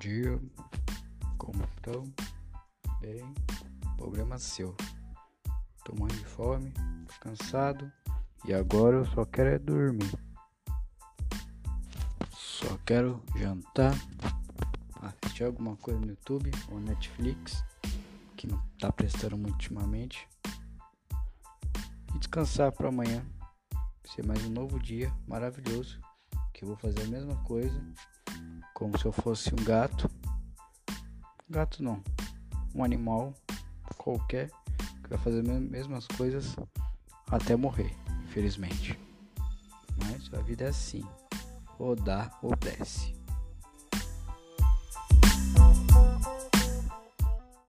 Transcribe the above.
dia. Como estão? Bem, problema seu. Tô morrendo de fome, cansado e agora eu só quero é dormir. Só quero jantar, assistir alguma coisa no YouTube ou Netflix, que não tá prestando muito ultimamente, e descansar para amanhã. Ser mais um novo dia maravilhoso, que eu vou fazer a mesma coisa como se eu fosse um gato. Gato não, um animal qualquer que vai fazer as mesmas coisas até morrer, infelizmente. Mas a vida é assim, ou dá ou desce.